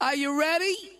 Are you ready?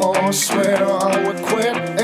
Oh, I swear I would quit.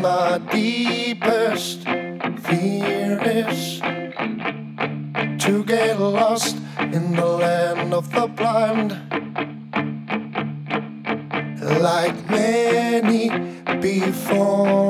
my deepest fear is to get lost in the land of the blind. Like many before.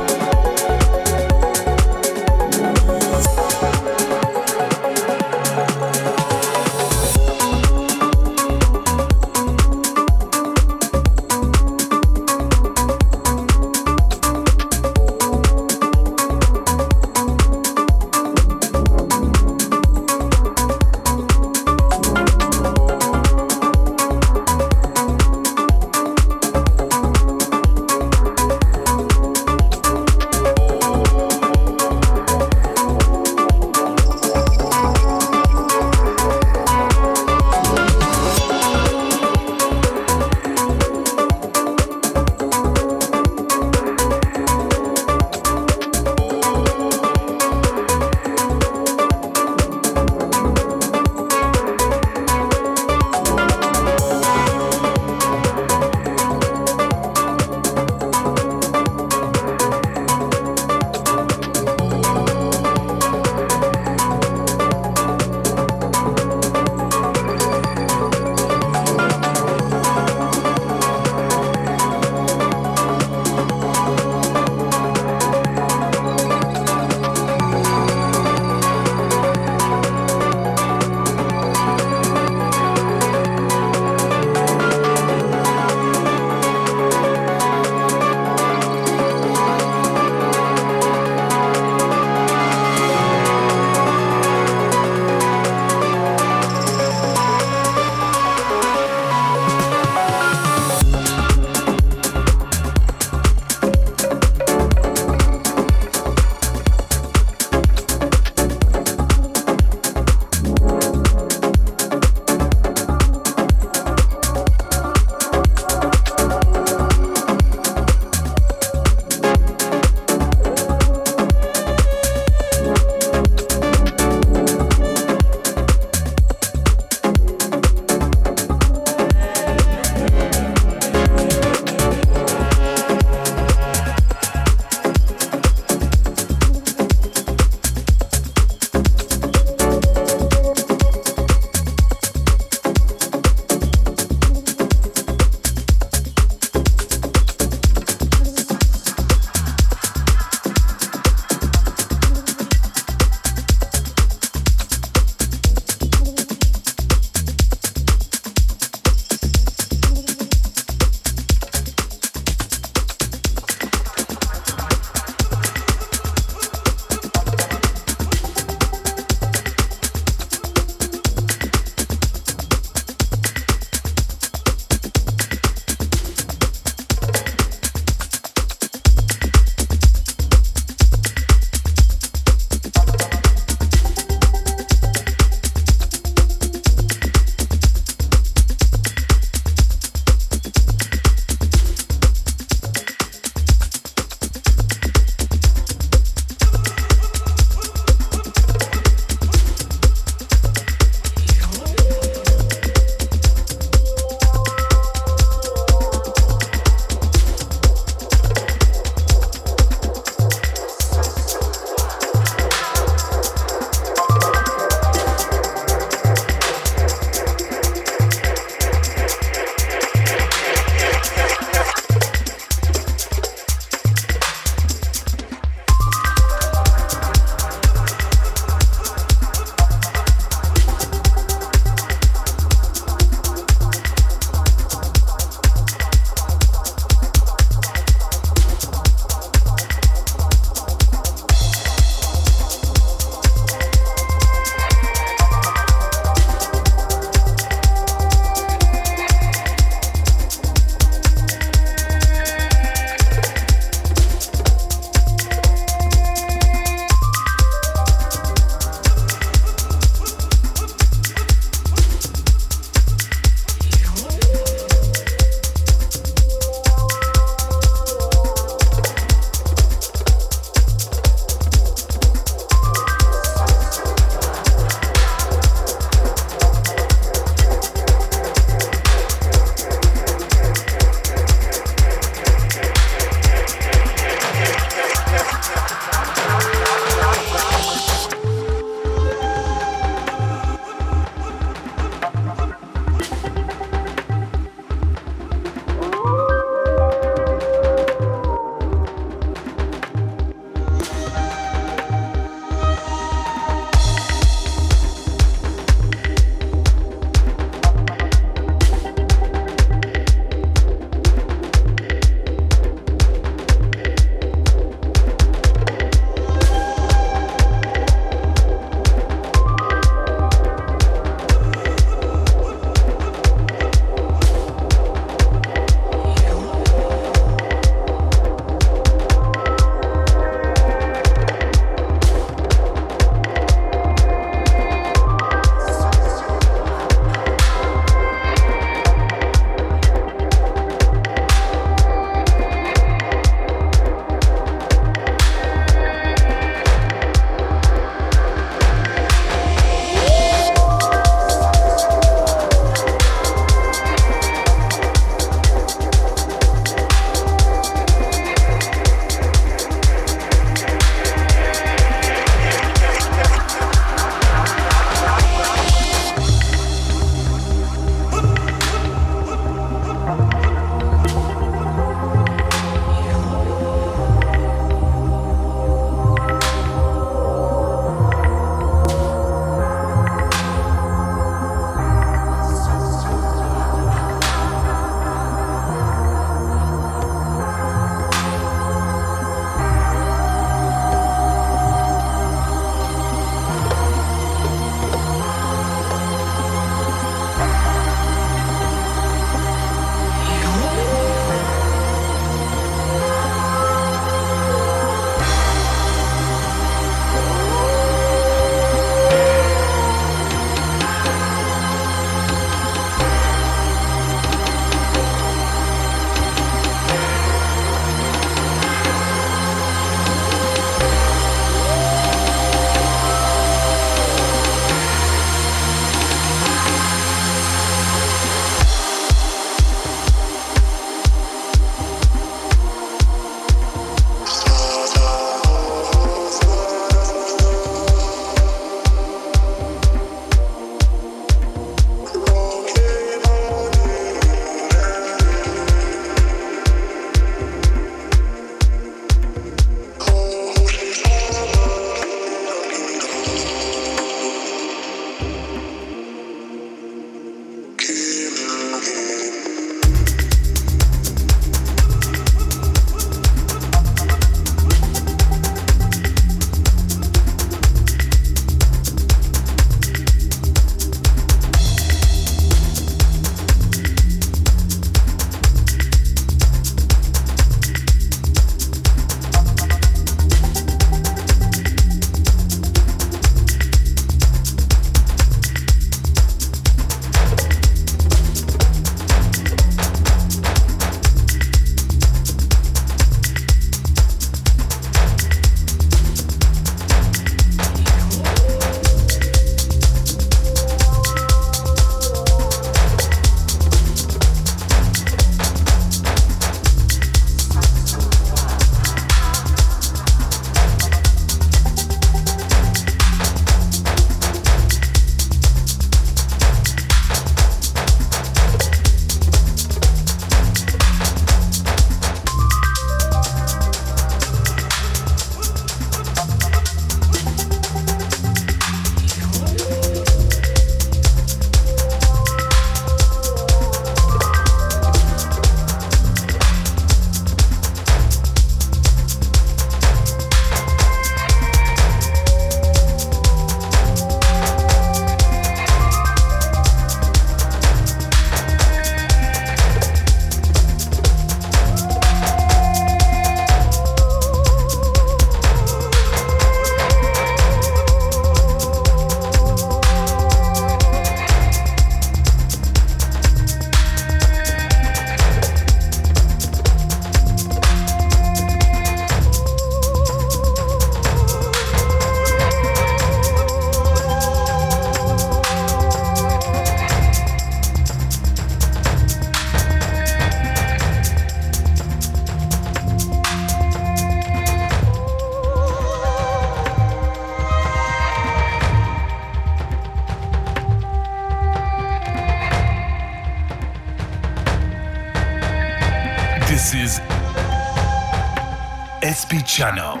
Alex